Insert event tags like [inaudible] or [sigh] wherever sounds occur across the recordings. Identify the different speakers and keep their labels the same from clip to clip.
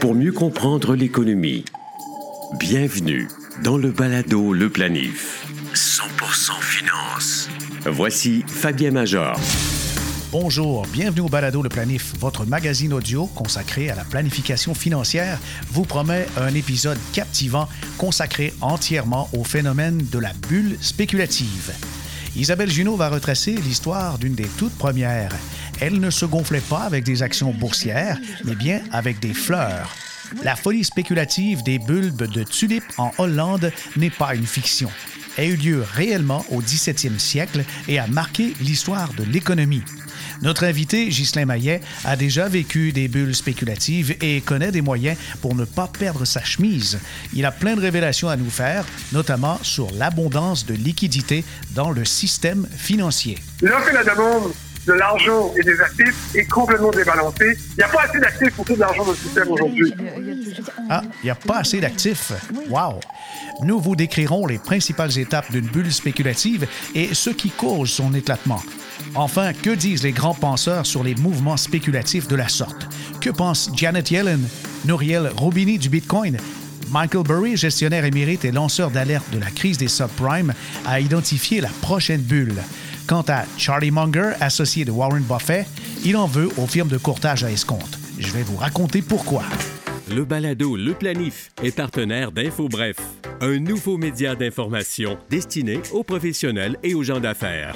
Speaker 1: pour mieux comprendre l'économie. Bienvenue dans le balado Le Planif. 100% finance. Voici Fabien Major.
Speaker 2: Bonjour, bienvenue au Balado Le Planif, votre magazine audio consacré à la planification financière vous promet un épisode captivant consacré entièrement au phénomène de la bulle spéculative. Isabelle Junot va retracer l'histoire d'une des toutes premières. Elle ne se gonflait pas avec des actions boursières, mais bien avec des fleurs. La folie spéculative des bulbes de tulipes en Hollande n'est pas une fiction. Elle a eu lieu réellement au 17e siècle et a marqué l'histoire de l'économie. Notre invité, Ghislain Maillet, a déjà vécu des bulles spéculatives et connaît des moyens pour ne pas perdre sa chemise. Il a plein de révélations à nous faire, notamment sur l'abondance de liquidités dans le système financier.
Speaker 3: La demande de l'argent et des actifs est complètement débalancée. Il n'y a pas assez d'actifs pour tout l'argent dans le système aujourd'hui.
Speaker 2: Ah, il n'y a pas assez d'actifs. Wow! Nous vous décrirons les principales étapes d'une bulle spéculative et ce qui cause son éclatement. Enfin, que disent les grands penseurs sur les mouvements spéculatifs de la sorte? Que pense Janet Yellen, Nouriel Roubini du Bitcoin? Michael Burry, gestionnaire émérite et lanceur d'alerte de la crise des subprimes, a identifié la prochaine bulle. Quant à Charlie Munger, associé de Warren Buffett, il en veut aux firmes de courtage à escompte. Je vais vous raconter pourquoi.
Speaker 1: Le balado Le Planif est partenaire d'InfoBref, un nouveau média d'information destiné aux professionnels et aux gens d'affaires.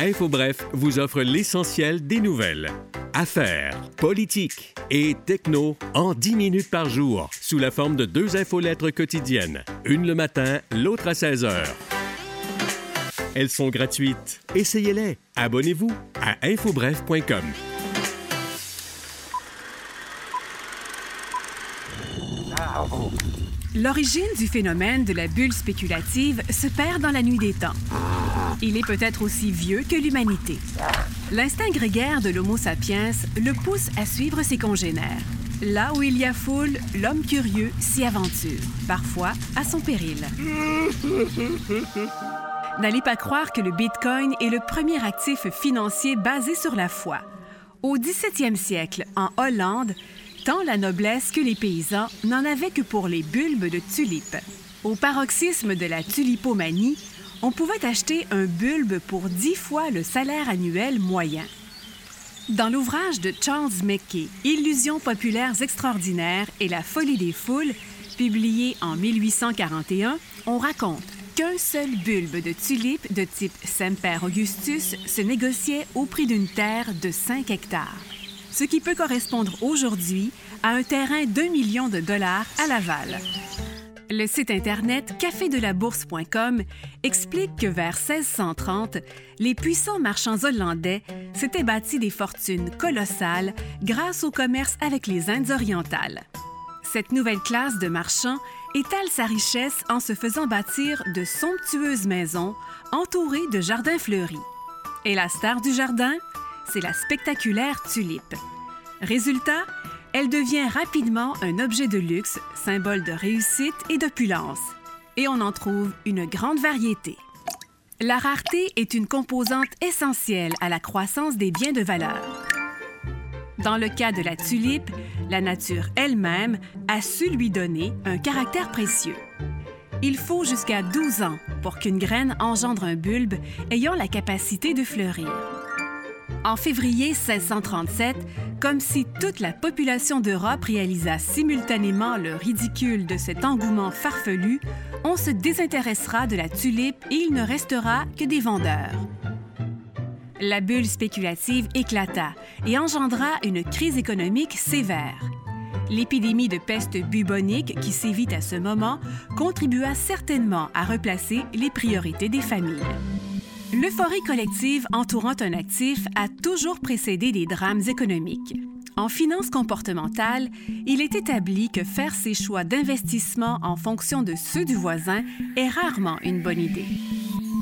Speaker 1: InfoBref vous offre l'essentiel des nouvelles. Affaires, politique et techno en 10 minutes par jour, sous la forme de deux infolettres quotidiennes, une le matin, l'autre à 16 heures. Elles sont gratuites. Essayez-les. Abonnez-vous à infobref.com.
Speaker 4: L'origine du phénomène de la bulle spéculative se perd dans la nuit des temps. Il est peut-être aussi vieux que l'humanité. L'instinct grégaire de l'Homo sapiens le pousse à suivre ses congénères. Là où il y a foule, l'homme curieux s'y aventure, parfois à son péril. N'allez pas croire que le Bitcoin est le premier actif financier basé sur la foi. Au 17e siècle, en Hollande, tant la noblesse que les paysans n'en avaient que pour les bulbes de tulipes. Au paroxysme de la tulipomanie, on pouvait acheter un bulbe pour dix fois le salaire annuel moyen. Dans l'ouvrage de Charles Mackay, Illusions populaires extraordinaires et la folie des foules, publié en 1841, on raconte qu'un seul bulbe de tulipe de type Semper Augustus se négociait au prix d'une terre de 5 hectares ce qui peut correspondre aujourd'hui à un terrain d'un million de dollars à Laval. Le site Internet cafédelabourse.com explique que vers 1630, les puissants marchands hollandais s'étaient bâtis des fortunes colossales grâce au commerce avec les Indes orientales. Cette nouvelle classe de marchands étale sa richesse en se faisant bâtir de somptueuses maisons entourées de jardins fleuris. Et la star du jardin, c'est la spectaculaire tulipe. Résultat, elle devient rapidement un objet de luxe, symbole de réussite et d'opulence. Et on en trouve une grande variété. La rareté est une composante essentielle à la croissance des biens de valeur. Dans le cas de la tulipe, la nature elle-même a su lui donner un caractère précieux. Il faut jusqu'à 12 ans pour qu'une graine engendre un bulbe ayant la capacité de fleurir. En février 1637, comme si toute la population d'Europe réalisa simultanément le ridicule de cet engouement farfelu, on se désintéressera de la tulipe et il ne restera que des vendeurs. La bulle spéculative éclata et engendra une crise économique sévère. L'épidémie de peste bubonique qui sévit à ce moment contribua certainement à replacer les priorités des familles. L'euphorie collective entourant un actif a toujours précédé des drames économiques. En finance comportementale, il est établi que faire ses choix d'investissement en fonction de ceux du voisin est rarement une bonne idée.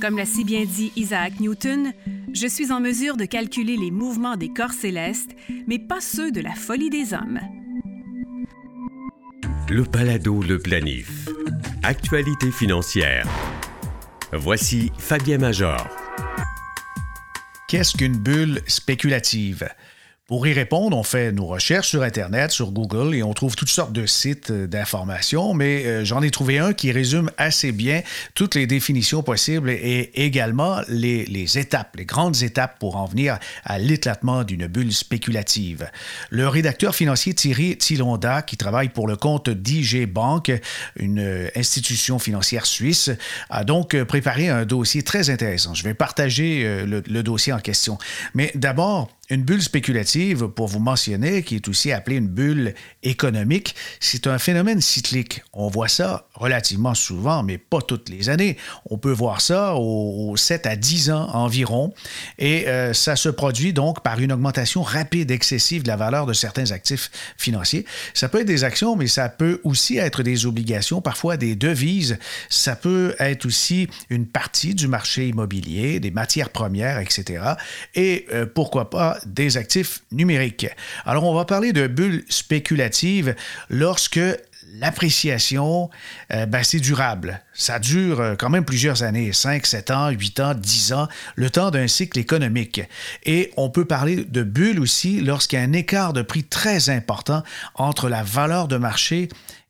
Speaker 4: Comme l'a si bien dit Isaac Newton, je suis en mesure de calculer les mouvements des corps célestes, mais pas ceux de la folie des hommes.
Speaker 1: Le Palado Le Planif. Actualité financière. Voici Fabien Major.
Speaker 2: Qu'est-ce qu'une bulle spéculative? Pour y répondre, on fait nos recherches sur Internet, sur Google, et on trouve toutes sortes de sites euh, d'information, mais euh, j'en ai trouvé un qui résume assez bien toutes les définitions possibles et également les, étapes, les grandes étapes pour en venir à l'éclatement d'une bulle spéculative. Le rédacteur financier Thierry Tilonda, qui travaille pour le compte d'IG Bank, une euh, institution financière suisse, a donc préparé un dossier très intéressant. Je vais partager le dossier en question. Mais d'abord, une bulle spéculative, pour vous mentionner, qui est aussi appelée une bulle économique, c'est un phénomène cyclique. On voit ça relativement souvent, mais pas toutes les années. On peut voir ça aux 7 à 10 ans environ, et euh, ça se produit donc par une augmentation rapide, excessive de la valeur de certains actifs financiers. Ça peut être des actions, mais ça peut aussi être des obligations, parfois des devises. Ça peut être aussi une partie du marché immobilier, des matières premières, etc. Et euh, pourquoi pas des actifs numériques. Alors, on va parler de bulles spéculatives lorsque l'appréciation, euh, ben, c'est durable. Ça dure euh, quand même plusieurs années, 5, 7 ans, 8 ans, 10 ans, le temps d'un cycle économique. Et on peut parler de bulles aussi lorsqu'il y a un écart de prix très important entre la valeur de marché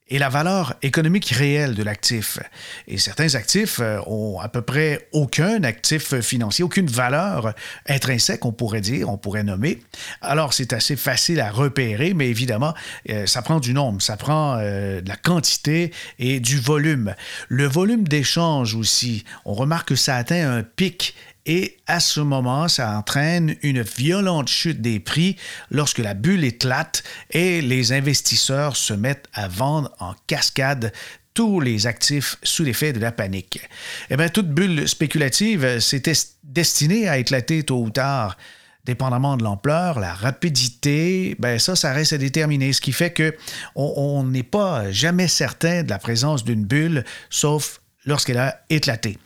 Speaker 2: et la valeur économique réelle de l'actif. Et certains actifs euh, ont à peu près aucun actif financier, aucune valeur intrinsèque, on pourrait dire, on pourrait nommer. Alors, c'est assez facile à repérer, mais évidemment, euh, ça prend du nombre, ça prend euh, de la quantité et du volume. Le volume d'échange aussi, on remarque que ça atteint un pic et à ce moment, ça entraîne une violente chute des prix lorsque la bulle éclate et les investisseurs se mettent à vendre en cascade tous les actifs sous l'effet de la panique. Eh bien, toute bulle spéculative, c'était destinée à éclater tôt ou tard dépendamment de l'ampleur, la rapidité, ben ça, ça reste à déterminer. Ce qui fait que on n'est pas jamais certain de la présence d'une bulle, sauf lorsqu'elle a éclaté.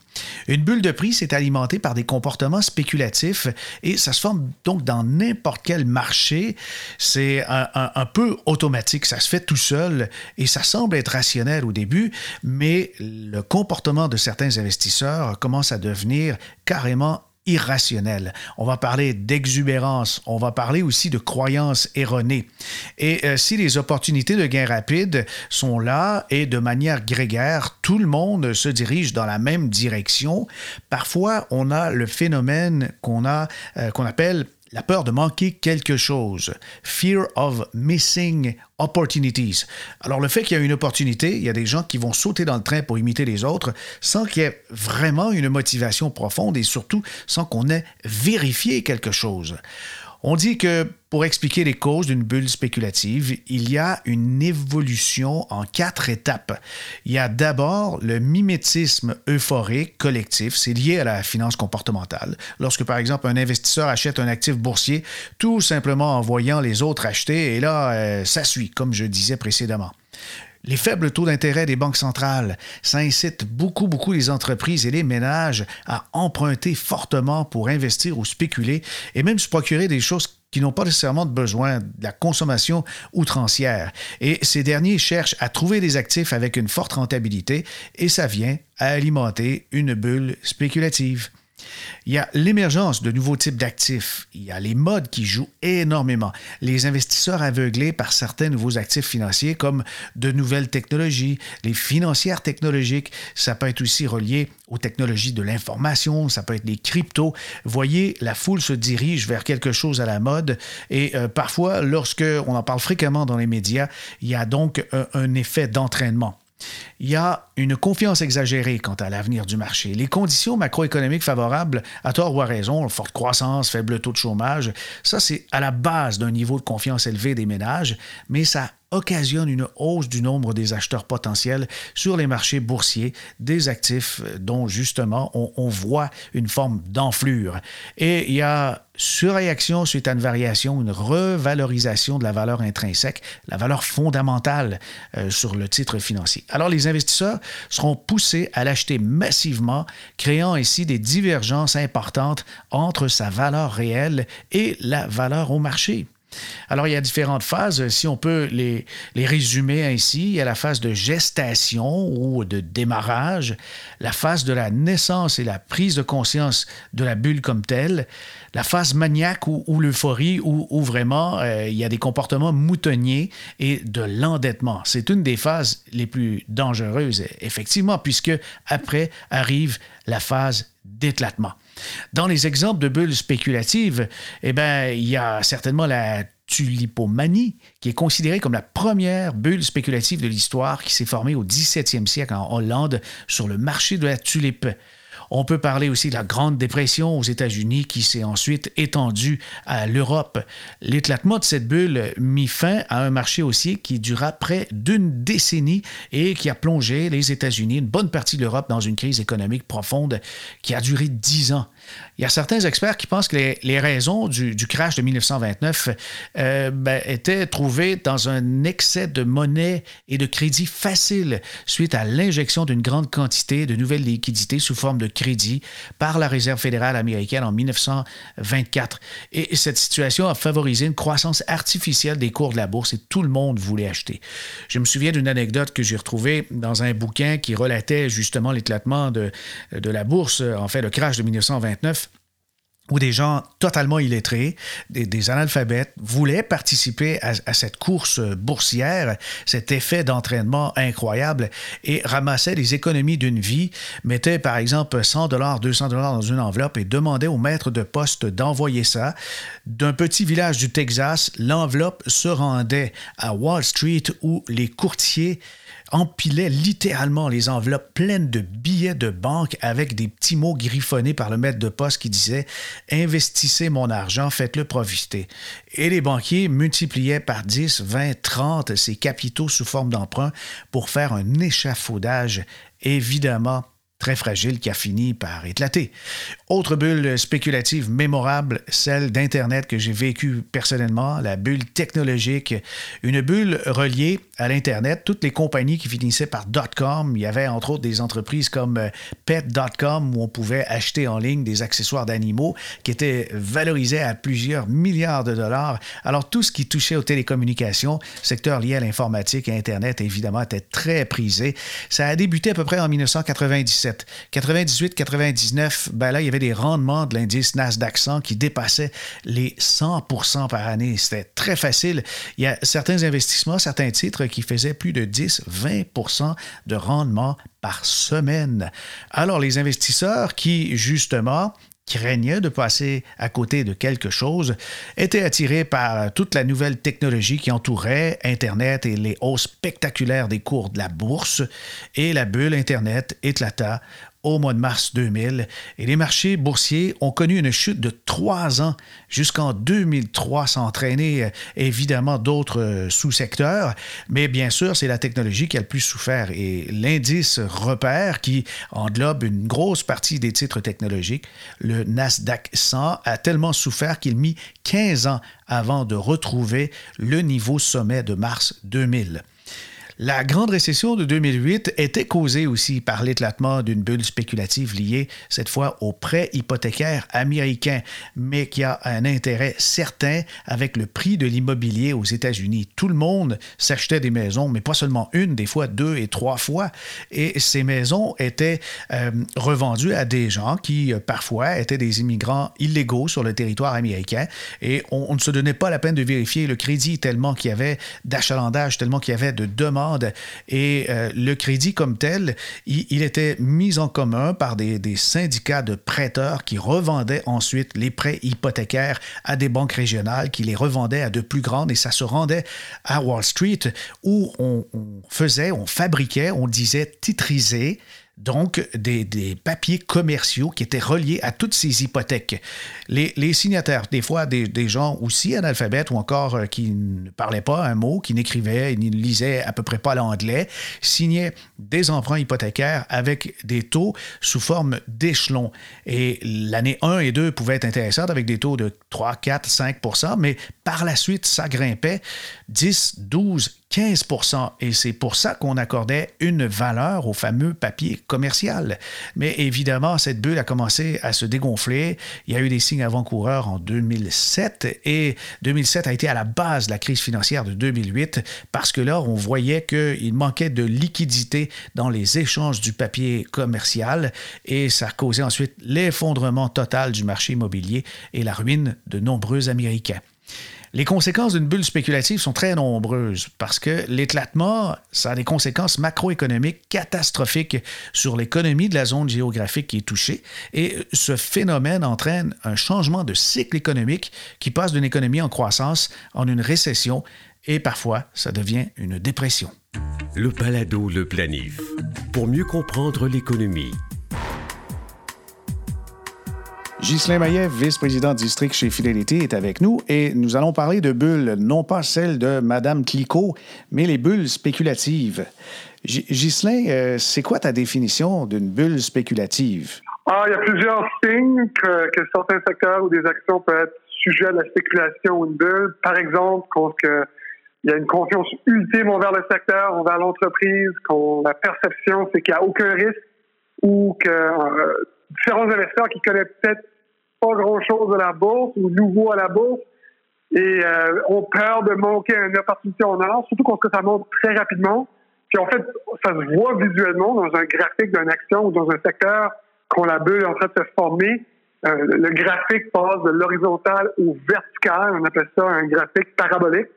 Speaker 2: Une bulle de prix, c'est alimenté par des comportements spéculatifs et ça se forme donc dans n'importe quel marché. C'est un, peu automatique, ça se fait tout seul et ça semble être rationnel au début, mais le comportement de certains investisseurs commence à devenir carrément irrationnel. On va parler d'exubérance, on va parler aussi de croyances erronées. Et euh, si les opportunités de gain rapide sont là et de manière grégaire, tout le monde se dirige dans la même direction, parfois on a le phénomène qu'on a euh, qu'on appelle la peur de manquer quelque chose. Fear of missing opportunities. Alors le fait qu'il y a une opportunité, il y a des gens qui vont sauter dans le train pour imiter les autres sans qu'il y ait vraiment une motivation profonde et surtout sans qu'on ait vérifié quelque chose. On dit que pour expliquer les causes d'une bulle spéculative, il y a une évolution en quatre étapes. Il y a d'abord le mimétisme euphorique collectif, c'est lié à la finance comportementale. Lorsque, par exemple, un investisseur achète un actif boursier, tout simplement en voyant les autres acheter, et là, euh, ça suit, comme je disais précédemment. Les faibles taux d'intérêt des banques centrales, ça incite beaucoup, beaucoup les entreprises et les ménages à emprunter fortement pour investir ou spéculer et même se procurer des choses qui n'ont pas nécessairement de besoin de la consommation outrancière. Et ces derniers cherchent à trouver des actifs avec une forte rentabilité et ça vient à alimenter une bulle spéculative. Il y a l'émergence de nouveaux types d'actifs. Il y a les modes qui jouent énormément. Les investisseurs aveuglés par certains nouveaux actifs financiers comme de nouvelles technologies, les financières technologiques, ça peut être aussi relié aux technologies de l'information, ça peut être les cryptos. Voyez, la foule se dirige vers quelque chose à la mode et euh, parfois, lorsque on en parle fréquemment dans les médias, il y a donc un effet d'entraînement. Il y a une confiance exagérée quant à l'avenir du marché. Les conditions macroéconomiques favorables, à tort ou à raison, forte croissance, faible taux de chômage, ça c'est à la base d'un niveau de confiance élevé des ménages, mais ça occasionne une hausse du nombre des acheteurs potentiels sur les marchés boursiers des actifs dont justement on, voit une forme d'enflure. Et il y a surréaction suite à une variation, une revalorisation de la valeur intrinsèque, la valeur fondamentale euh, sur le titre financier. Alors les investisseurs seront poussés à l'acheter massivement, créant ainsi des divergences importantes entre sa valeur réelle et la valeur au marché. Alors, il y a différentes phases. Si on peut les, les résumer ainsi, il y a la phase de gestation ou de démarrage, la phase de la naissance et la prise de conscience de la bulle comme telle, la phase maniaque ou, l'euphorie où, vraiment euh, il y a des comportements moutonniers et de l'endettement. C'est une des phases les plus dangereuses, effectivement, puisque après arrive la phase d'éclatement. Dans les exemples de bulles spéculatives, eh bien, il y a certainement la tulipomanie, qui est considérée comme la première bulle spéculative de l'histoire qui s'est formée au 17e siècle en Hollande sur le marché de la tulipe. On peut parler aussi de la Grande Dépression aux États-Unis qui s'est ensuite étendue à l'Europe. L'éclatement de cette bulle mit fin à un marché haussier qui dura près d'une décennie et qui a plongé les États-Unis, une bonne partie de l'Europe, dans une crise économique profonde qui a duré dix ans. Il y a certains experts qui pensent que les, raisons du, crash de 1929 euh, ben, étaient trouvées dans un excès de monnaie et de crédit facile suite à l'injection d'une grande quantité de nouvelles liquidités sous forme de crédit par la Réserve fédérale américaine en 1924. Et cette situation a favorisé une croissance artificielle des cours de la bourse et tout le monde voulait acheter. Je me souviens d'une anecdote que j'ai retrouvée dans un bouquin qui relatait justement l'éclatement de, de la bourse, en fait le crash de 1929 où des gens totalement illettrés, des, analphabètes, voulaient participer à, cette course boursière, cet effet d'entraînement incroyable, et ramassaient les économies d'une vie, mettaient par exemple 100 dollars, 200 dollars dans une enveloppe et demandaient au maître de poste d'envoyer ça. D'un petit village du Texas, l'enveloppe se rendait à Wall Street où les courtiers empilait littéralement les enveloppes pleines de billets de banque avec des petits mots griffonnés par le maître de poste qui disait Investissez mon argent, faites-le profiter. Et les banquiers multipliaient par 10, 20, 30 ces capitaux sous forme d'emprunt pour faire un échafaudage évidemment très fragile qui a fini par éclater. Autre bulle spéculative mémorable, celle d'Internet que j'ai vécue personnellement, la bulle technologique, une bulle reliée à l'Internet. Toutes les compagnies qui finissaient par .com, il y avait entre autres des entreprises comme euh, Pet.com où on pouvait acheter en ligne des accessoires d'animaux qui étaient valorisés à plusieurs milliards de dollars. Alors tout ce qui touchait aux télécommunications, secteur lié à l'informatique et Internet évidemment était très prisé. Ça a débuté à peu près en 1997 98-99, ben là, il y avait des rendements de l'indice Nasdaq 100 qui dépassaient les 100% par année. C'était très facile. Il y a certains investissements, certains titres qui faisaient plus de 10-20% de rendement par semaine. Alors, les investisseurs qui, justement, craignaient de passer à côté de quelque chose étaient attirés par toute la nouvelle technologie qui entourait Internet et les hausses spectaculaires des cours de la bourse, et la bulle Internet éclata au mois de mars 2000 et les marchés boursiers ont connu une chute de trois ans jusqu'en 2003 sans entraîner évidemment d'autres euh, sous-secteurs, mais bien sûr c'est la technologie qui a le plus souffert et l'indice repère qui englobe une grosse partie des titres technologiques, le Nasdaq 100 a tellement souffert qu'il mit 15 ans avant de retrouver le niveau sommet de mars 2000. La grande récession de 2008 était causée aussi par l'éclatement d'une bulle spéculative liée cette fois aux prêts hypothécaires américains, mais qui a un intérêt certain avec le prix de l'immobilier aux États-Unis. Tout le monde s'achetait des maisons, mais pas seulement une, des fois deux et trois fois, et ces maisons étaient euh, revendues à des gens qui euh, parfois étaient des immigrants illégaux sur le territoire américain, et on, on ne se donnait pas la peine de vérifier le crédit tellement qu'il y avait d'achalandage, tellement qu'il y avait de demandes et euh, le crédit comme tel, il, était mis en commun par des, syndicats de prêteurs qui revendaient ensuite les prêts hypothécaires à des banques régionales qui les revendaient à de plus grandes et ça se rendait à Wall Street où on, on faisait, on fabriquait, on disait titriser donc des, papiers commerciaux qui étaient reliés à toutes ces hypothèques. Les, signataires, des fois des, gens aussi analphabètes ou encore euh, qui ne parlaient pas un mot, qui n'écrivaient, ni ne lisaient à peu près pas l'anglais, signaient des emprunts hypothécaires avec des taux sous forme d'échelons. Et l'année 1 et 2 pouvaient être intéressantes avec des taux de 3, 4, 5% mais par la suite, ça grimpait 10, 12, 15% Et c'est pour ça qu'on accordait une valeur au fameux papier commerciale. Mais évidemment, cette bulle a commencé à se dégonfler. Il y a eu des signes avant-coureurs en 2007 et 2007 a été à la base de la crise financière de 2008 parce que là, on voyait qu'il manquait de liquidité dans les échanges du papier commercial et ça causé ensuite l'effondrement total du marché immobilier et la ruine de nombreux Américains. Les conséquences d'une bulle spéculative sont très nombreuses parce que l'éclatement, ça a des conséquences macroéconomiques catastrophiques sur l'économie de la zone géographique qui est touchée et ce phénomène entraîne un changement de cycle économique qui passe d'une économie en croissance en une récession et parfois ça devient une dépression.
Speaker 1: Le balado Le Planif. Pour mieux comprendre l'économie,
Speaker 2: Ghislain Maillet, vice-président district chez Fidélité, est avec nous et nous allons parler de bulles, non pas celles de Mme Clicquot, mais les bulles spéculatives. Ghislain, euh, c'est quoi ta définition d'une bulle spéculative?
Speaker 3: Ah, il y a plusieurs signes que, certains secteurs ou des actions peuvent être sujets à la spéculation ou une bulle. Par exemple, quand il y a une confiance ultime envers le secteur, envers l'entreprise, quand la perception, c'est qu'il n'y a aucun risque ou que euh, différents investisseurs qui connaissent peut-être pas grand-chose de la bourse ou nouveau à la bourse et euh, ont peur de manquer une opportunité en or, surtout quand ça monte très rapidement. Puis en fait, ça se voit visuellement dans un graphique d'une action ou dans un secteur quand la bulle est en train de se former. Euh, le graphique passe de l'horizontal au vertical. On appelle ça un graphique parabolique.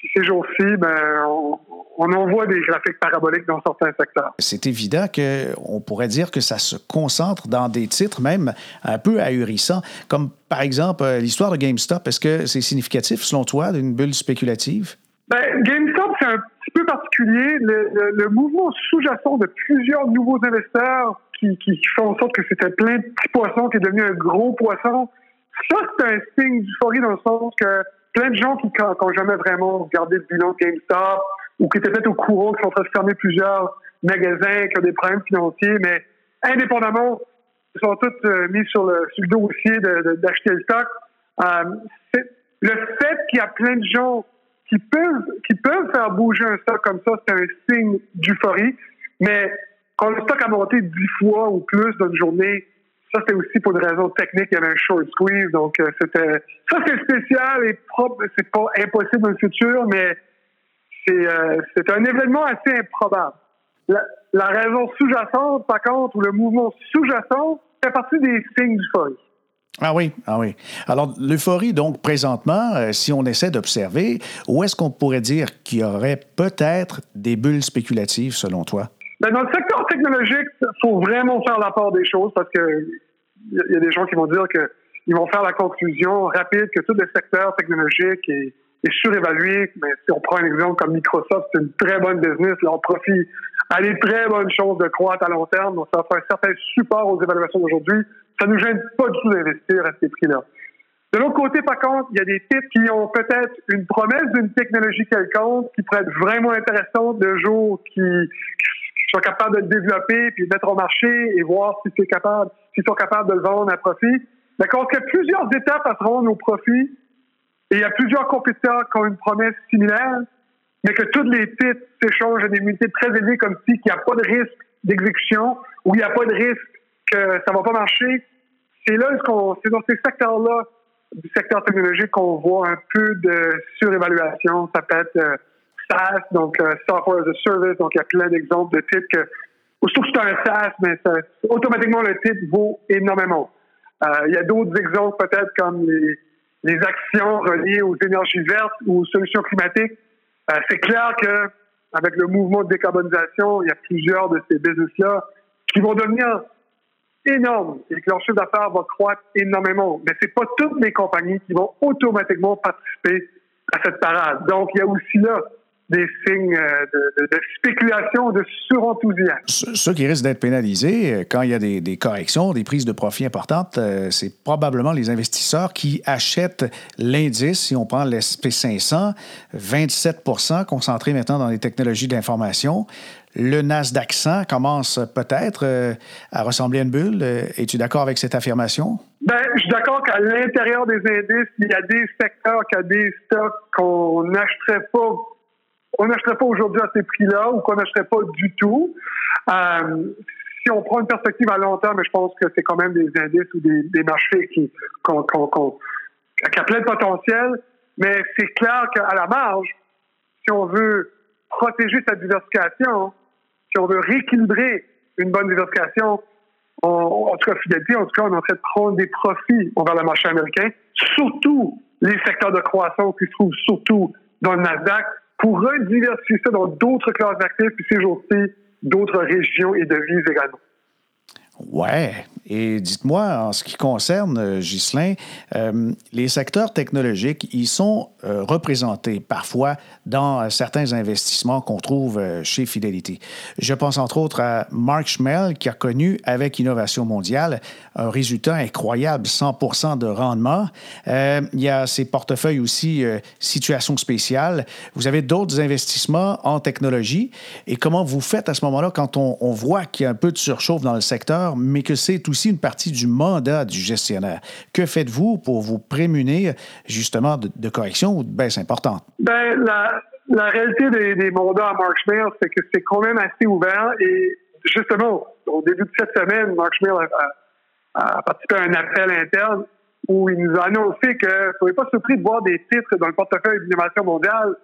Speaker 3: Puis ces jours-ci, ben, on, on en voit des graphiques paraboliques dans certains secteurs.
Speaker 2: C'est évident qu'on pourrait dire que ça se concentre dans des titres même un peu ahurissants, comme par exemple euh, l'histoire de GameStop. Est-ce que c'est significatif, selon toi, d'une bulle spéculative?
Speaker 3: Ben, GameStop, c'est un petit peu particulier. Le, mouvement sous-jacent de plusieurs nouveaux investisseurs qui, qui font en sorte que c'était plein de petits poissons qui est devenu un gros poisson, ça, c'est un signe d'euphorie dans le sens que plein de gens qui n'ont jamais vraiment regardé le bilan GameStop ou qui étaient peut-être au courant qu'ils sont en train de fermer plusieurs magasins, qui ont des problèmes financiers, mais indépendamment, ils sont tous euh, mis sur le, sur le dossier d'acheter le stock. Euh, le fait qu'il y a plein de gens qui peuvent, qui peuvent faire bouger un stock comme ça, c'est un signe d'euphorie. Mais quand le stock a monté dix fois ou plus dans une journée, ça, c'était aussi pour une raison technique. Il y avait un short squeeze. Donc, euh, c'était, ça, c'est spécial et propre. C'est pas impossible dans le futur, mais euh, c'est un événement assez improbable. La, raison sous-jacente, par contre, ou le mouvement sous-jacent, fait partie des signes d'euphorie.
Speaker 2: Ah oui, ah oui. Alors, l'euphorie, donc, présentement, euh, si on essaie d'observer, où est-ce qu'on pourrait dire qu'il y aurait peut-être des bulles spéculatives, selon toi?
Speaker 3: Ben, dans le secteur technologique, il faut vraiment faire la part des choses parce que il y a des gens qui vont dire qu'ils vont faire la conclusion rapide que tout le secteur technologique est est surévalué. Mais si on prend un exemple comme Microsoft, c'est une très bonne business. Leur profit a des très bonnes chances de croître à long terme. Donc, ça fait un certain support aux évaluations d'aujourd'hui. Ça ne nous gêne pas du tout d'investir à ces prix-là. De l'autre côté, par contre, il y a des titres qui ont peut-être une promesse d'une technologie quelconque qui pourrait être vraiment intéressante de jour, qui, qui sont capables de le développer puis de mettre au marché et voir si c'est capable, s'ils sont capables de le vendre à profit. Il y a plusieurs étapes à se rendre au profit, et il y a plusieurs compétiteurs qui ont une promesse similaire, mais que tous les titres s'échangent à des unités très élevées, comme si il n'y a pas de risque d'exécution ou il n'y a pas de risque que ça va pas marcher. C'est là c'est dans ces secteurs-là du secteur technologique qu'on voit un peu de surévaluation. Ça peut être euh, SaaS, donc euh, Software as a Service, donc il y a plein d'exemples de titres que, surtout que c'est un SaaS, mais automatiquement le titre vaut énormément. Euh, il y a d'autres exemples peut-être comme les les actions reliées aux énergies vertes ou aux solutions climatiques. Euh, c'est clair que avec le mouvement de décarbonisation, il y a plusieurs de ces business-là qui vont devenir énormes et que leur chiffre d'affaires va croître énormément. Mais c'est pas toutes les compagnies qui vont automatiquement participer à cette parade. Donc, il y a aussi là des signes euh, de, de, de, spéculation, de surenthousiasme.
Speaker 2: Ceux qui risquent d'être pénalisés euh, quand il y a des, des, corrections, des prises de profit importantes, euh, c'est probablement les investisseurs qui achètent l'indice. Si on prend l'SP500, 27% concentré maintenant dans les technologies d'information. Le Nasdaq 100 commence peut-être à ressembler à une bulle. Es-tu d'accord avec cette affirmation?
Speaker 3: Ben, je suis d'accord qu'à l'intérieur des indices, il y a des secteurs, qu'il y a des stocks qu'on n'achèterait pas on n'achèterait pas aujourd'hui à ces prix-là ou qu'on n'achèterait pas du tout. Euh, si on prend une perspective à long terme, je pense que c'est quand même des indices ou des, marchés qui, ont plein de potentiel. Mais c'est clair qu'à la marge, si on veut protéger sa diversification, si on veut rééquilibrer une bonne diversification, en tout cas fidélité, en tout cas, on est en train de prendre des profits envers le marché américain, surtout les secteurs de croissance qui se trouvent surtout dans le Nasdaq, pour rediversifier ça dans d'autres classes d'actifs, puis ces jours-ci, d'autres régions et devises également.
Speaker 2: Ouais. Et dites-moi, en ce qui concerne, euh, Ghislain, euh, les secteurs technologiques, ils sont euh, représentés parfois dans certains investissements qu'on trouve chez Fidelity. Je pense entre autres à Mark Schmel, qui a connu avec Innovation Mondiale un résultat incroyable, 100% de rendement. il y a ses portefeuilles aussi Situation spéciale. Vous avez d'autres investissements en technologie. Et comment vous faites à ce moment-là quand on, on voit qu'il y a un peu de surchauffe dans le secteur? Mais que c'est aussi une partie du mandat du gestionnaire. Que faites-vous pour vous prémunir justement de, corrections ou de baisses importantes?
Speaker 3: Ben, la, réalité des, mandats à Marshmallow, c'est que c'est quand même assez ouvert et justement, au début de cette semaine, Marshmallow a, participé à un appel interne où il nous a annoncé que ne soyez pas surpris de voir des titres dans le portefeuille d'innovation mondiale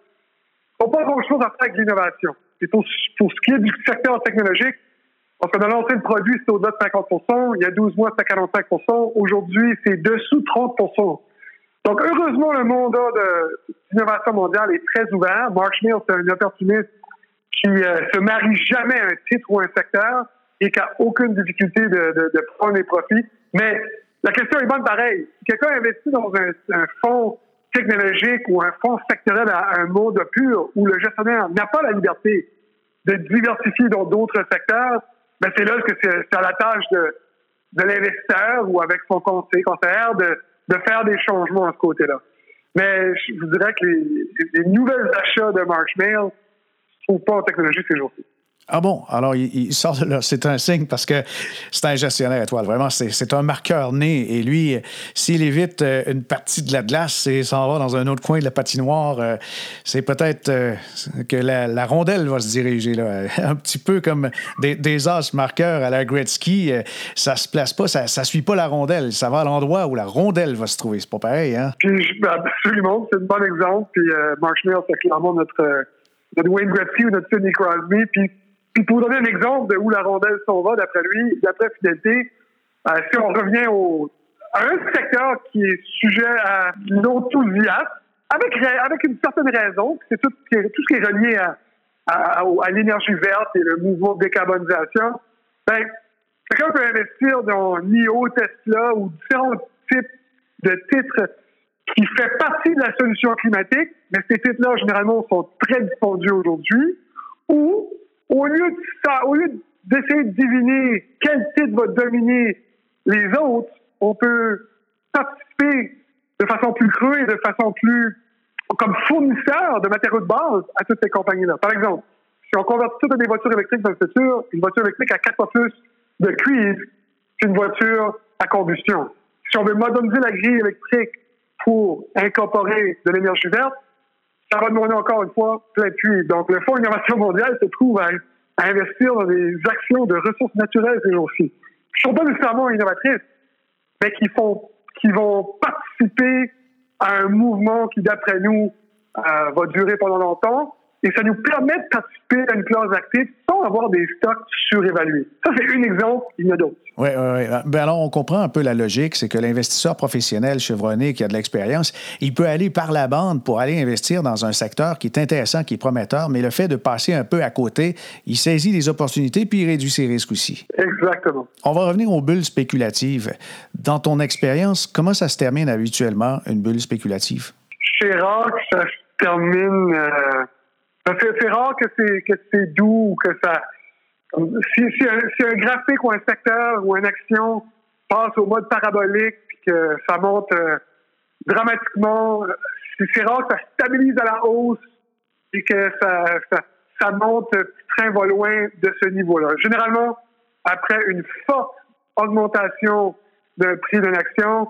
Speaker 3: n'ont pas grand-chose à faire avec l'innovation. Et pour ce qui est du secteur technologique, parce qu'on a lancé le produit, c'est au-delà de 50% Il y a 12 mois, c'était 45% Aujourd'hui, c'est dessous 30% Donc, heureusement, le mandat d'innovation mondiale est très ouvert. Mark Schmidt, c'est un opportuniste qui euh, se marie jamais à un titre ou un secteur et qui n'a aucune difficulté de, prendre les profits. Mais la question est bonne pareil. Si quelqu'un investit dans un, fonds technologique ou un fonds sectoriel à un mode pur où le gestionnaire n'a pas la liberté de diversifier dans d'autres secteurs, ben c'est là que c'est à la tâche de, de l'investisseur ou avec son conseiller, conseillère de, de faire des changements à ce côté-là. Mais je vous dirais que les, les nouvelles achats de Marshmail ne trouvent pas en technologie ces jours-ci.
Speaker 2: Ah bon? Alors, il, sort de là. C'est un signe parce que c'est un gestionnaire étoile. Vraiment, c'est un marqueur né. Et lui, s'il évite euh, une partie de la glace et s'en va dans un autre coin de la patinoire, euh, c'est peut-être euh, que la, rondelle va se diriger là. [laughs] Un petit peu comme des, des as marqueurs à la Gretzky. Ça se place pas, ça, ne suit pas la rondelle. Ça va à l'endroit où la rondelle va se trouver. C'est pas pareil, hein?
Speaker 3: Puis, absolument. C'est un bon exemple. Puis, Mark c'est clairement notre, notre Wayne Gretzky ou notre Sidney Crosby. Puis, puis pour donner un exemple de où la rondelle s'en va, d'après lui, d'après Fidélité, euh, si on revient au, à un secteur qui est sujet à l'enthousiasme, avec, avec une certaine raison, c'est tout, tout, ce qui est relié à, à, à l'énergie verte et le mouvement de décarbonisation, ben, quelqu'un peut investir dans NIO, Tesla ou différents types de titres qui font partie de la solution climatique, mais ces titres-là, généralement, sont très dispendieux aujourd'hui, ou au lieu de ça, au lieu d'essayer de deviner quel titre va dominer les autres, on peut participer de façon plus crue et de façon plus comme fournisseur de matériaux de base à toutes ces compagnies-là. Par exemple, si on convertit toutes des voitures électriques dans le futur, une voiture électrique a quatre fois plus de cuivre qu'une voiture à combustion. Si on veut moderniser la grille électrique pour incorporer de l'énergie verte, ça demander encore une fois plein cuivre. Donc, le Fonds d'innovation mondiale se trouve à, investir dans des actions de ressources naturelles ces jours-ci, qui ne sont pas nécessairement innovatrices, mais qui, font, qui vont participer à un mouvement qui, d'après nous, euh, va durer pendant longtemps et ça nous permet de participer à une classe active sans avoir des stocks surévalués. Ça, c'est un exemple, il y en a d'autres.
Speaker 2: Oui, oui, oui. Ben alors, on comprend un peu la logique, c'est que l'investisseur professionnel chevronné qui a de l'expérience, il peut aller par la bande pour aller investir dans un secteur qui est intéressant, qui est prometteur, mais le fait de passer un peu à côté, il saisit les opportunités puis il réduit ses risques aussi.
Speaker 3: Exactement.
Speaker 2: On va revenir aux bulles spéculatives. Dans ton expérience, comment ça se termine habituellement, une bulle spéculative?
Speaker 3: Chez Rock, ça se termine... Euh, c'est rare que c'est que c'est doux ou que ça. Si, un, graphique ou un secteur ou une action passe au mode parabolique puis que ça monte euh, dramatiquement, c'est rare que ça stabilise à la hausse et que ça, ça, monte, train va loin de ce niveau-là. Généralement, après une forte augmentation d'un prix d'une action,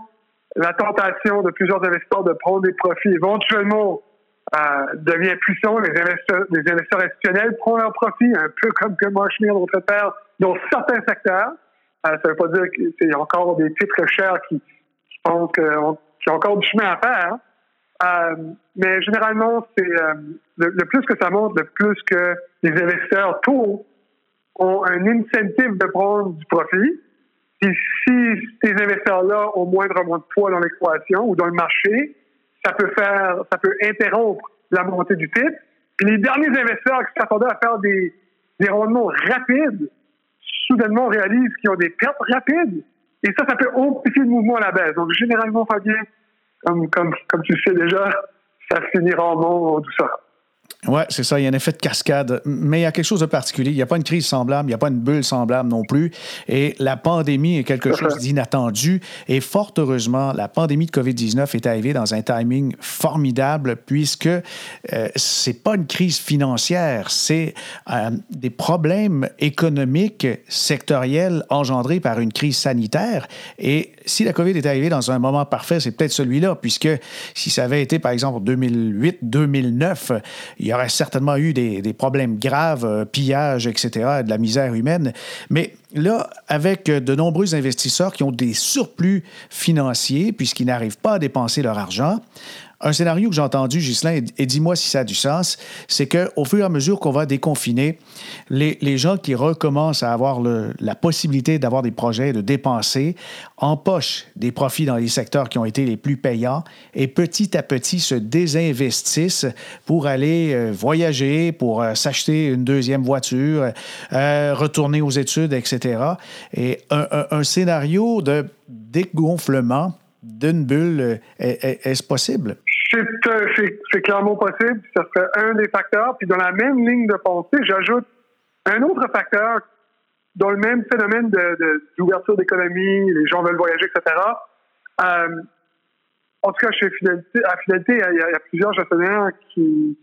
Speaker 3: la tentation de plusieurs investisseurs de prendre des profits éventuellement euh, devient puissant, les investisseurs, les investisseurs institutionnels prennent leur profit, un peu comme que Marshmill, notre père, dans certains secteurs. Euh, ça ne veut pas dire qu'il y a encore des titres chers qui, qui pensent qu'il y a encore du chemin à faire. Euh, mais généralement, c'est euh, le, plus que ça monte, le plus que les investisseurs tôt ont un incentive de prendre du profit. Et si ces investisseurs-là ont moindrement de poids dans l'exploitation ou dans le marché, ça peut faire, ça peut interrompre la montée du titre. Puis les derniers investisseurs qui s'attendaient à faire des, des rendements rapides, soudainement réalisent qu'ils ont des pertes rapides. Et ça, ça peut amplifier le mouvement à la baisse. Donc, généralement, Fabien, comme, comme, comme tu sais déjà, ça finira en mort, tout ça.
Speaker 2: Oui, c'est ça. Il y a un effet de cascade. Mais il y a quelque chose de particulier. Il n'y a pas une crise semblable, il n'y a pas une bulle semblable non plus. Et la pandémie est quelque chose d'inattendu. Et fort heureusement, la pandémie de COVID-19 est arrivée dans un timing formidable puisque euh, c'est pas une crise financière, c'est euh, des problèmes économiques sectoriels engendrés par une crise sanitaire. Et si la COVID est arrivée dans un moment parfait, c'est peut-être celui-là, puisque si ça avait été, par exemple, 2008-2009, il y aurait certainement eu des, problèmes graves, euh, pillages, etc., de la misère humaine. Mais là, avec de nombreux investisseurs qui ont des surplus financiers, puisqu'ils n'arrivent pas à dépenser leur argent, un scénario que j'ai entendu, Ghislain, et, dis-moi si ça a du sens, c'est qu'au fur et à mesure qu'on va déconfiner, les, gens qui recommencent à avoir la possibilité d'avoir des projets, de dépenser, empochent des profits dans les secteurs qui ont été les plus payants et petit à petit se désinvestissent pour aller euh, voyager, pour euh, s'acheter une deuxième voiture, euh, retourner aux études, etc. Et un, un scénario de dégonflement d'une bulle, est-ce possible?
Speaker 3: Euh, c'est clairement possible. Ça serait un des facteurs. Puis dans la même ligne de pensée, j'ajoute un autre facteur dans le même phénomène d'ouverture de, d'économie, les gens veulent voyager, etc. Euh, en tout cas, à Fidélité, il y, a, plusieurs gestionnaires qui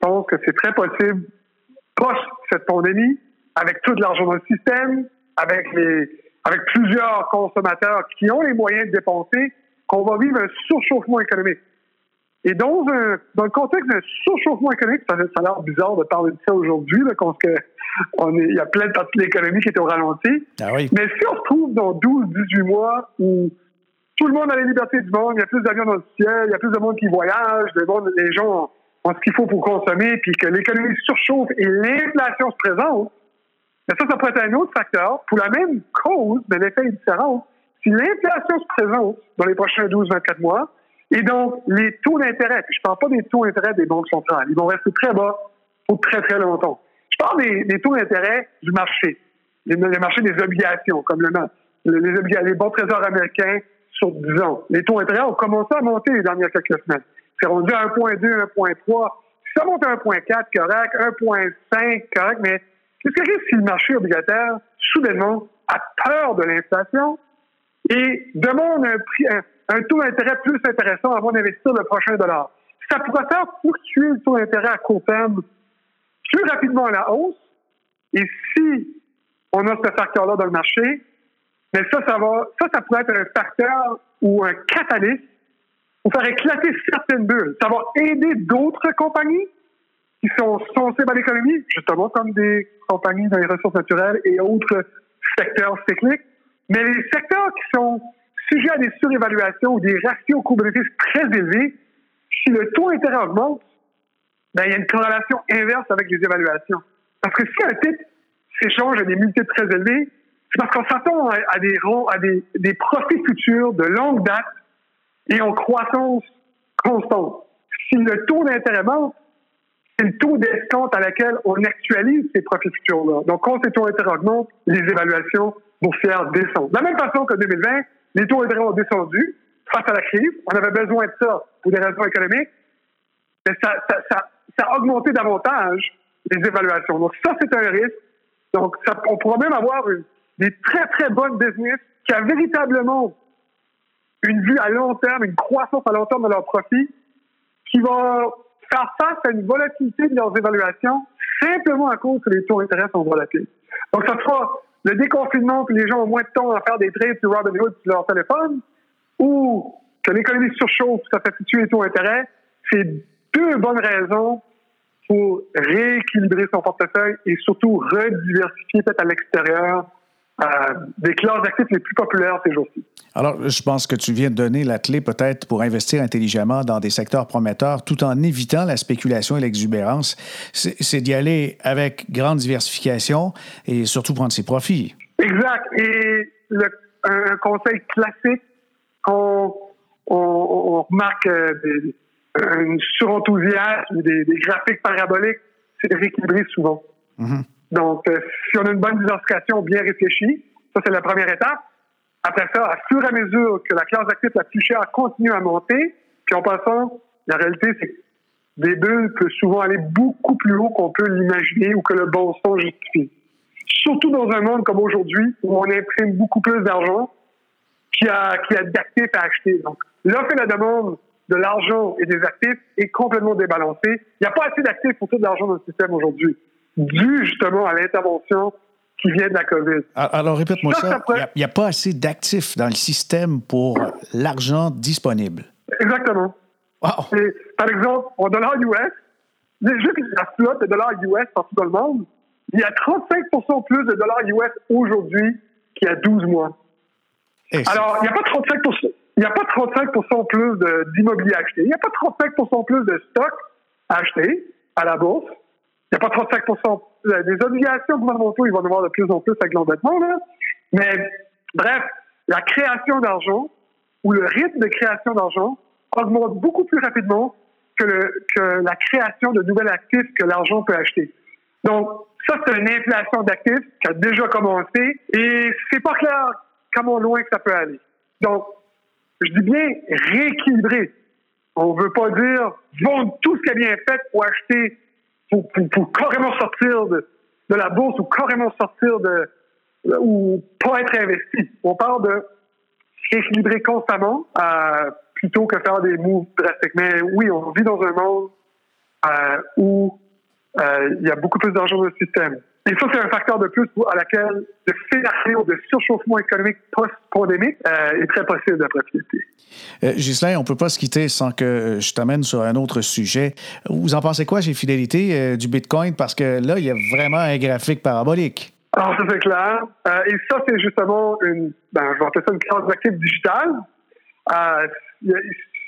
Speaker 3: pensent que c'est très possible, post cette pandémie, avec tout l'argent dans le système, avec les, avec plusieurs consommateurs qui ont les moyens de dépenser, qu'on va vivre un surchauffement économique. Et dans, un, dans le contexte d'un surchauffement économique, ça, ça a l'air bizarre de parler de ça aujourd'hui, parce que on est, il y a plein de parties de l'économie qui étaient au ralenti.
Speaker 2: Ah oui.
Speaker 3: Mais si on se trouve dans 12, 18 mois où tout le monde a la liberté du monde, il y a plus d'avions dans le ciel, il y a plus de monde qui voyage, les gens ont ce qu'il faut pour consommer, puis que l'économie surchauffe et l'inflation se présente, mais ça, ça pourrait être un autre facteur. Pour la même cause, mais l'effet est différent. Si l'inflation se présente dans les prochains 12-24 mois, et donc, les taux d'intérêt, je ne parle pas des taux d'intérêt des banques centrales, ils vont rester très bas pour très, très longtemps. Je parle des, taux d'intérêt du marché, les, marchés des obligations, comme le, les bons trésors américains sur 10 ans. Les taux d'intérêt ont commencé à monter les dernières quelques semaines. C'est rendu à 1,2, 1,3. Si ça monte à 1,4, correct, 1,5, correct, mais qu'est-ce qui arrive si le marché obligataire, soudainement, a peur de l'inflation et demande un prix, un taux d'intérêt plus intéressant avant d'investir le prochain dollar. Ça pourrait faire fluctuer le taux d'intérêt à court terme plus rapidement à la hausse. Et si on a ce facteur-là dans le marché, mais ça, ça va, ça, ça pourrait être un facteur ou un catalyste pour faire éclater certaines bulles. Ça va aider d'autres compagnies qui sont sensibles à l'économie, justement comme des compagnies dans les ressources naturelles et autres secteurs cycliques. Mais les secteurs qui sont sujet à des surévaluations ou des ratios coûts-bénéfices très élevés, si le taux d'intérêt augmente, ben, il y a une corrélation inverse avec les évaluations. Parce que si un titre s'échange à des multiples très élevés, c'est parce qu'on s'attend à, des, à des, des profits futurs de longue date et en croissance constante. Si le taux d'intérêt monte, c'est le taux d'escompte à laquelle on actualise ces profits futurs-là. Donc, quand ces taux d'intérêt augmentent, les évaluations vont faire descendre. De la même façon que 2020, les taux d'intérêt ont descendu face à la crise. On avait besoin de ça pour des raisons économiques. Mais ça, ça, ça, ça a augmenté davantage les évaluations. Donc, ça, c'est un risque. Donc, ça, on pourra même avoir une, des très, très bonnes business qui a véritablement une vue à long terme, une croissance à long terme de leurs profits, qui va faire face à une volatilité de leurs évaluations simplement à cause que les taux d'intérêt sont volatiles. Donc, ça sera le déconfinement, que les gens ont moins de temps à faire des trades sur Robinhood sur leur téléphone, ou que l'économie surchauffe, ça fait fluctuer les taux d'intérêt, c'est deux bonnes raisons pour rééquilibrer son portefeuille et surtout rediversifier peut-être à l'extérieur euh, des classes d'actifs les plus populaires ces jours-ci.
Speaker 2: Alors, je pense que tu viens de donner la clé peut-être pour investir intelligemment dans des secteurs prometteurs tout en évitant la spéculation et l'exubérance. C'est d'y aller avec grande diversification et surtout prendre ses profits.
Speaker 3: Exact. Et un, conseil classique, on, on, remarque euh, des, un surenthousiasme, des, des graphiques paraboliques, c'est de rééquilibrer souvent. Mm-hmm. Donc, euh, si on a une bonne diversification bien réfléchie, ça c'est la première étape. Après ça, à fur et à mesure que la classe d'actifs la plus chère continue à monter, puis en passant, la réalité c'est que des bulles peuvent souvent aller beaucoup plus haut qu'on peut l'imaginer ou que le bon sens justifie. Surtout dans un monde comme aujourd'hui où on imprime beaucoup plus d'argent qui a, qui a d'actifs à acheter. Donc, l'offre et la demande de l'argent et des actifs est complètement débalancée. Il n'y a pas assez d'actifs pour tout l'argent dans le système aujourd'hui, dû justement à l'intervention qui vient de la COVID.
Speaker 2: Ah, alors, répète-moi ça. Il n'y a, pas assez d'actifs dans le système pour l'argent disponible.
Speaker 3: Exactement. par exemple, en dollars US, juste la flotte de dollars US partout dans le monde, il y a 35% plus de dollars US aujourd'hui qu'il y a 12 mois. Alors, il n'y a pas 35 il n'y a pas 35 plus d'immobilier acheté. Il n'y a pas 35% plus de stock à acheter à la bourse. N'y a pas 35% euh, des obligations gouvernementaux, ils vont en avoir de plus en plus avec l'endettement. Mais bref, la création d'argent ou le rythme de création d'argent augmente beaucoup plus rapidement que, que la création de nouveaux actifs que l'argent peut acheter. Donc, ça, c'est une inflation d'actifs qui a déjà commencé et c'est pas clair comment loin que ça peut aller. Donc, je dis bien rééquilibrer. On ne veut pas dire vendre tout ce qui est bien fait pour acheter, pour, pour, carrément sortir de, de, la bourse ou carrément sortir de, ou pas être investi. On parle de rééquilibrer constamment euh, plutôt que faire des moves drastiques. Mais oui, on vit dans un monde euh, où euh, il y a beaucoup plus d'argent dans le système. Et ça, c'est un facteur de plus à laquelle le scénario de surchauffement économique post-pandémique euh, est très possible d'après Fidelity.
Speaker 2: Euh, Ghislain, on ne peut pas se quitter sans que je t'amène sur un autre sujet. Vous en pensez quoi chez Fidélité euh, du Bitcoin? Parce que là, il y a vraiment un graphique parabolique.
Speaker 3: Alors, ça, c'est clair. Euh, et ça, c'est justement une, ben, je vais appeler ça une classe d'actifs digitale.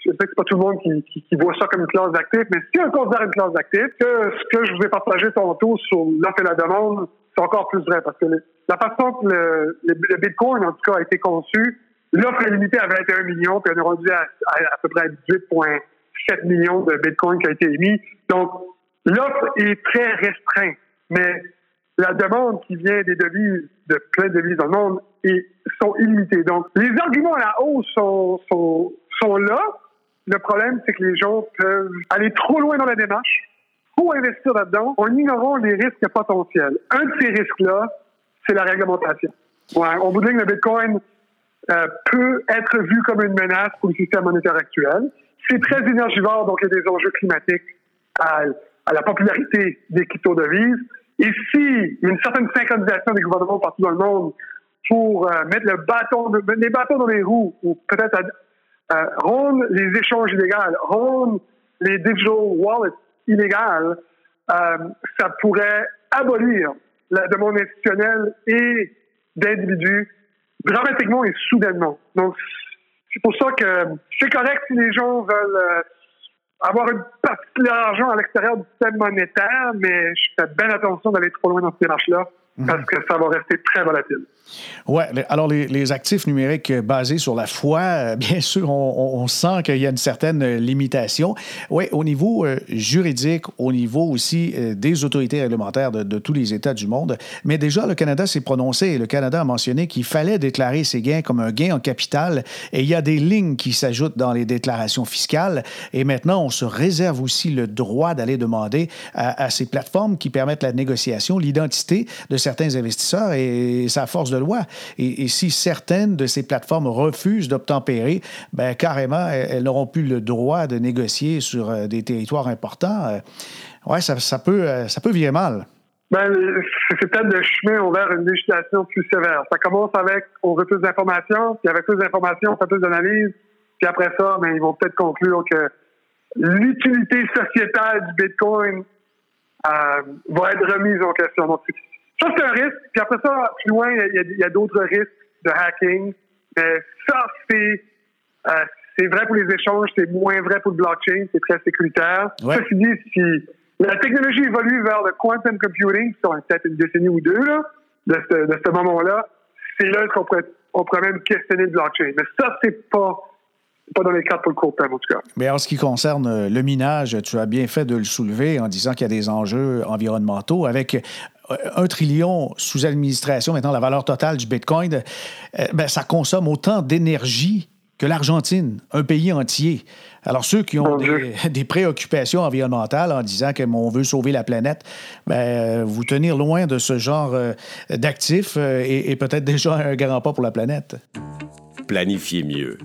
Speaker 3: Je sais que c'est pas tout le monde qui, qui, qui, voit ça comme une classe d'actifs, mais si on considère une classe d'actifs, que ce que je vous ai partagé tantôt sur l'offre et la demande, c'est encore plus vrai parce que la façon que le, le, Bitcoin, en tout cas, a été conçu, l'offre est limitée à 21 millions, puis on est rendu à, à, peu près 18,7 millions de Bitcoin qui a été émis. Donc, l'offre est très restreinte, mais la demande qui vient des devises, de plein de devises dans le monde, est, sont illimitées. Donc, les arguments à la hausse sont, sont, sont là, le problème, c'est que les gens peuvent aller trop loin dans la démarche, trop investir là-dedans, en ignorant les risques potentiels. Un de ces risques-là, c'est la réglementation. Ouais, on vous dit que le Bitcoin euh, peut être vu comme une menace pour le système monétaire actuel. C'est très énergivore, donc il y a des enjeux climatiques à, la popularité des crypto-devises. Et si une certaine synchronisation des gouvernements partout dans le monde pour euh, mettre le bâton, les bâtons dans les roues, ou peut-être euh, rendre les échanges illégaux, rendre les digital wallets illégales, euh, ça pourrait abolir la demande institutionnelle et d'individus dramatiquement et soudainement. Donc, c'est pour ça que c'est correct si les gens veulent euh, avoir une partie de leur argent à l'extérieur du système monétaire, mais je fais bien attention d'aller trop loin dans cette démarche-là parce que ça va rester très volatile.
Speaker 2: Oui, alors les, actifs numériques basés sur la foi, euh, bien [laughs] sûr, on, sent qu'il y a une certaine limitation. Oui, au niveau euh, juridique, au niveau aussi euh, des autorités réglementaires de, tous les États du monde. Mais déjà, le Canada s'est prononcé le Canada a mentionné qu'il fallait déclarer ces gains comme un gain en capital. Et il y a des lignes qui s'ajoutent dans les déclarations fiscales. Et maintenant, on se réserve aussi le droit d'aller demander à, à ces plateformes qui permettent la négociation l'identité de certains investisseurs et sa force de loi. Et, si certaines de ces plateformes refusent d'obtempérer, ben carrément, elles, n'auront plus le droit de négocier sur euh, des territoires importants. Euh, oui, ça, ça, peut, euh, ça peut virer mal.
Speaker 3: Ben, c'est peut-être le chemin vers une législation plus sévère. Ça commence avec on veut plus d'informations, puis avec plus d'informations, on fait plus d'analyses, puis après ça, ben, ils vont peut-être conclure que l'utilité sociétale du Bitcoin va être remise en question. Donc, ça, c'est un risque. Puis après ça, plus loin, il y a, d'autres risques de hacking. Mais ça, c'est euh, c'est vrai pour les échanges, c'est moins vrai pour le blockchain, c'est très sécuritaire. Ouais. Ceci dit, si la technologie évolue vers le quantum computing, sur peut-être une décennie ou deux là, de ce, de ce moment-là, c'est là qu'on pourrait, on pourrait même questionner le blockchain. Mais ça, c'est pas pas dans les cartes pour le court terme, en tout cas.
Speaker 2: Mais en ce qui concerne le minage, tu as bien fait de le soulever en disant qu'il y a des enjeux environnementaux avec euh, un trillion sous administration, maintenant la valeur totale du Bitcoin, euh, ben, ça consomme autant d'énergie que l'Argentine, un pays entier. Alors, ceux qui ont [laughs] des, préoccupations environnementales en disant qu'on veut sauver la planète, ben, vous tenir loin de ce genre d'actifs est peut-être déjà [laughs] un grand pas pour la planète.
Speaker 1: Planifiez mieux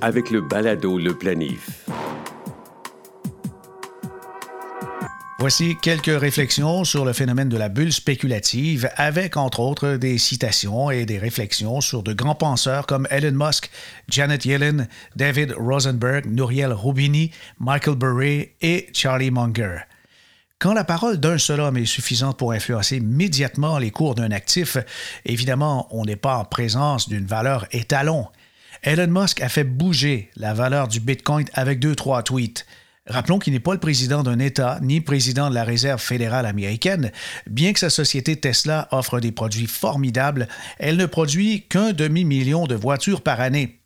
Speaker 1: avec le balado Le Planif.
Speaker 2: Voici quelques réflexions sur le phénomène de la bulle spéculative, avec entre autres des citations et des réflexions sur de grands penseurs comme Elon Musk, Janet Yellen, David Rosenberg, Nouriel Roubini, Michael Burry et Charlie Munger. Quand la parole d'un seul homme est suffisante pour influencer immédiatement les cours d'un actif, évidemment, on n'est pas en présence d'une valeur étalon. Elon Musk a fait bouger la valeur du Bitcoin avec deux, trois tweets. Rappelons qu'il n'est pas le président d'un État ni président de la Réserve fédérale américaine. Bien que sa société Tesla offre des produits formidables, elle ne produit qu'un demi-million de voitures par année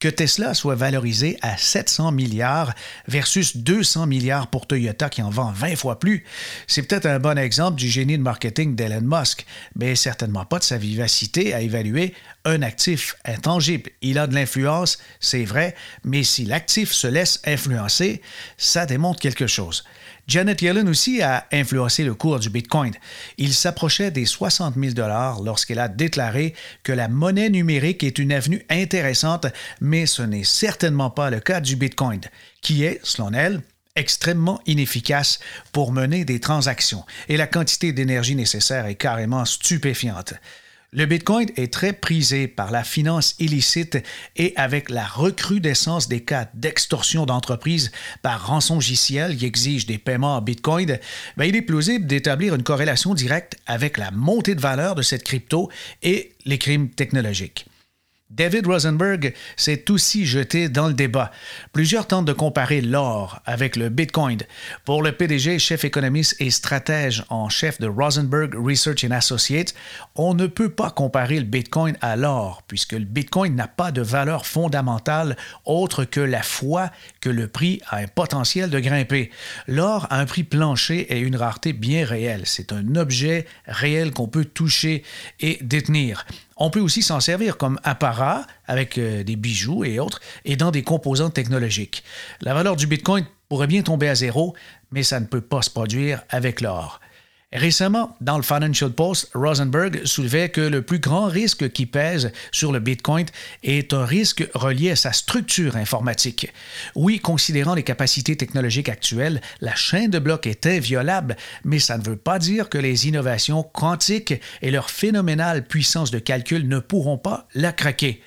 Speaker 2: que Tesla soit valorisé à 700 milliards versus 200 milliards pour Toyota qui en vend 20 fois plus, c'est peut-être un bon exemple du génie de marketing d'Elon Musk, mais certainement pas de sa vivacité à évaluer un actif intangible. Il a de l'influence, c'est vrai, mais si l'actif se laisse influencer, ça démontre quelque chose. Janet Yellen aussi a influencé le cours du Bitcoin. Il s'approchait des 60 000 lorsqu'elle a déclaré que la monnaie numérique est une avenue intéressante, mais ce n'est certainement pas le cas du Bitcoin, qui est, selon elle, extrêmement inefficace pour mener des transactions et la quantité d'énergie nécessaire est carrément stupéfiante. Le Bitcoin est très prisé par la finance illicite et avec la recrudescence des cas d'extorsion d'entreprises par rançongiciel qui exige des paiements en Bitcoin, ben, il est plausible d'établir une corrélation directe avec la montée de valeur de cette crypto et les crimes technologiques. David Rosenberg s'est aussi jeté dans le débat. Plusieurs tentent de comparer l'or avec le Bitcoin. Pour le PDG, chef économiste et stratège en chef de Rosenberg Research and Associates, on ne peut pas comparer le Bitcoin à l'or, puisque le Bitcoin n'a pas de valeur fondamentale autre que la foi que le prix a un potentiel de grimper. L'or a un prix plancher et une rareté bien réelle. C'est un objet réel qu'on peut toucher et détenir. On peut aussi s'en servir comme apparat avec euh, des bijoux et autres et dans des composantes technologiques. La valeur du Bitcoin pourrait bien tomber à zéro, mais ça ne peut pas se produire avec l'or. Récemment, dans le Financial Post, Rosenberg soulevait que le plus grand risque qui pèse sur le Bitcoin est un risque relié à sa structure informatique. Oui, considérant les capacités technologiques actuelles, la chaîne de blocs est inviolable, mais ça ne veut pas dire que les innovations quantiques et leur phénoménale puissance de calcul ne pourront pas la craquer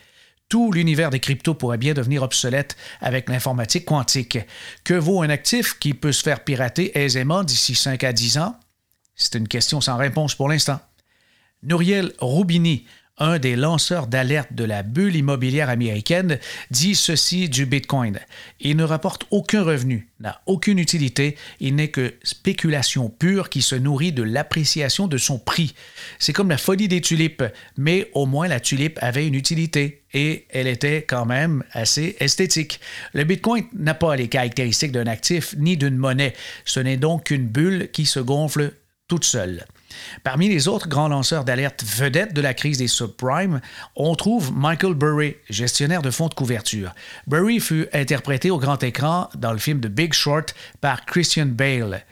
Speaker 2: tout l'univers des cryptos pourrait bien devenir obsolète avec l'informatique quantique. Que vaut un actif qui peut se faire pirater aisément d'ici 5 à 10 ans? C'est une question sans réponse pour l'instant. Nouriel Roubini, un des lanceurs d'alerte de la bulle immobilière américaine, dit ceci du Bitcoin. Il ne rapporte aucun revenu, n'a aucune utilité, il n'est que spéculation pure qui se nourrit de l'appréciation de son prix. C'est comme la folie des tulipes, mais au moins la tulipe avait une utilité et elle était quand même assez esthétique. Le Bitcoin n'a pas les caractéristiques d'un actif ni d'une monnaie. Ce n'est donc qu'une bulle qui se gonfle toute seule. Parmi les autres grands lanceurs d'alerte vedettes de la crise des subprimes, on trouve Michael Burry, gestionnaire de fonds de couverture. Burry fut interprété au grand écran dans le film The Big Short par Christian Bale.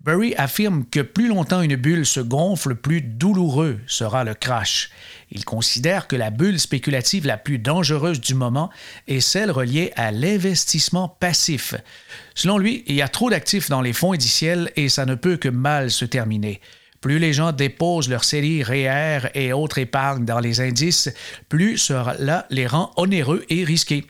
Speaker 2: Burry affirme que plus longtemps une bulle se gonfle, plus douloureux sera le crash. Il considère que la bulle spéculative la plus dangereuse du moment est celle reliée à l'investissement passif. Selon lui, il y a trop d'actifs dans les fonds indiciels et ça ne peut que mal se terminer. Plus les gens déposent leurs séries REER et autres épargnes dans les indices, plus cela les rend onéreux et risqués.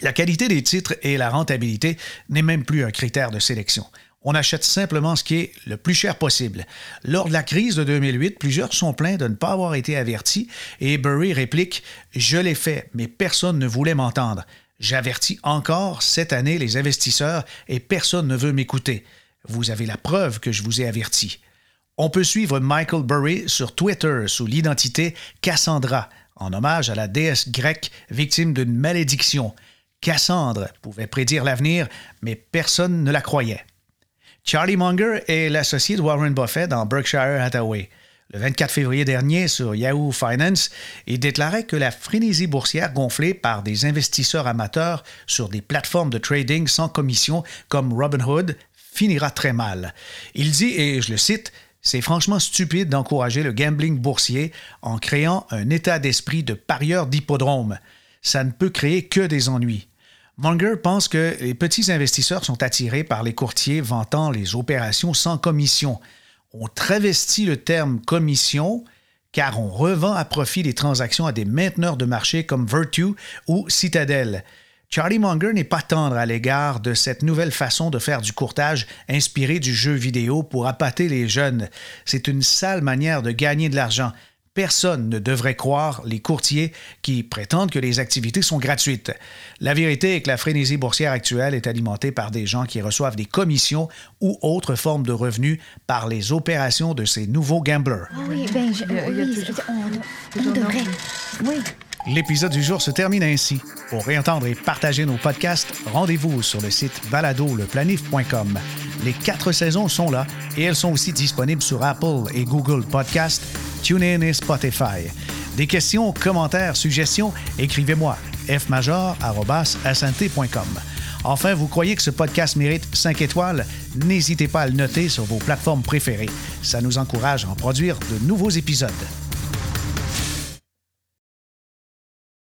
Speaker 2: La qualité des titres et la rentabilité n'est même plus un critère de sélection. On achète simplement ce qui est le plus cher possible. Lors de la crise de 2008, plusieurs sont plaints de ne pas avoir été avertis et Burry réplique Je l'ai fait, mais personne ne voulait m'entendre. J'avertis encore cette année les investisseurs et personne ne veut m'écouter. Vous avez la preuve que je vous ai averti. On peut suivre Michael Burry sur Twitter sous l'identité Cassandra, en hommage à la déesse grecque victime d'une malédiction. Cassandre pouvait prédire l'avenir, mais personne ne la croyait. Charlie Munger est l'associé de Warren Buffett dans Berkshire Hathaway. Le 24 février dernier, sur Yahoo Finance, il déclarait que la frénésie boursière gonflée par des investisseurs amateurs sur des plateformes de trading sans commission comme Robinhood finira très mal. Il dit, et je le cite, c'est franchement stupide d'encourager le gambling boursier en créant un état d'esprit de parieur d'hippodrome. Ça ne peut créer que des ennuis. Munger pense que les petits investisseurs sont attirés par les courtiers vantant les opérations sans commission. On travestit le terme commission car on revend à profit les transactions à des mainteneurs de marché comme Virtue ou Citadel. Charlie Munger n'est pas tendre à l'égard de cette nouvelle façon de faire du courtage inspiré du jeu vidéo pour appâter les jeunes. C'est une sale manière de gagner de l'argent. Personne ne devrait croire les courtiers qui prétendent que les activités sont gratuites. La vérité est que la frénésie boursière actuelle est alimentée par des gens qui reçoivent des commissions ou autres formes de revenus par les opérations de ces nouveaux gamblers.
Speaker 5: oui, ben, je, oui, on, on devrait. Oui.
Speaker 2: L'épisode du jour se termine ainsi. Pour réentendre et partager nos podcasts, rendez-vous sur le site baladoleplanif.com. Les quatre saisons sont là et elles sont aussi disponibles sur Apple et Google Podcasts, TuneIn et Spotify. Des questions, commentaires, suggestions, écrivez-moi fmajor.snt.com. Enfin, vous croyez que ce podcast mérite 5 étoiles? N'hésitez pas à le noter sur vos plateformes préférées. Ça nous encourage à en produire de nouveaux épisodes.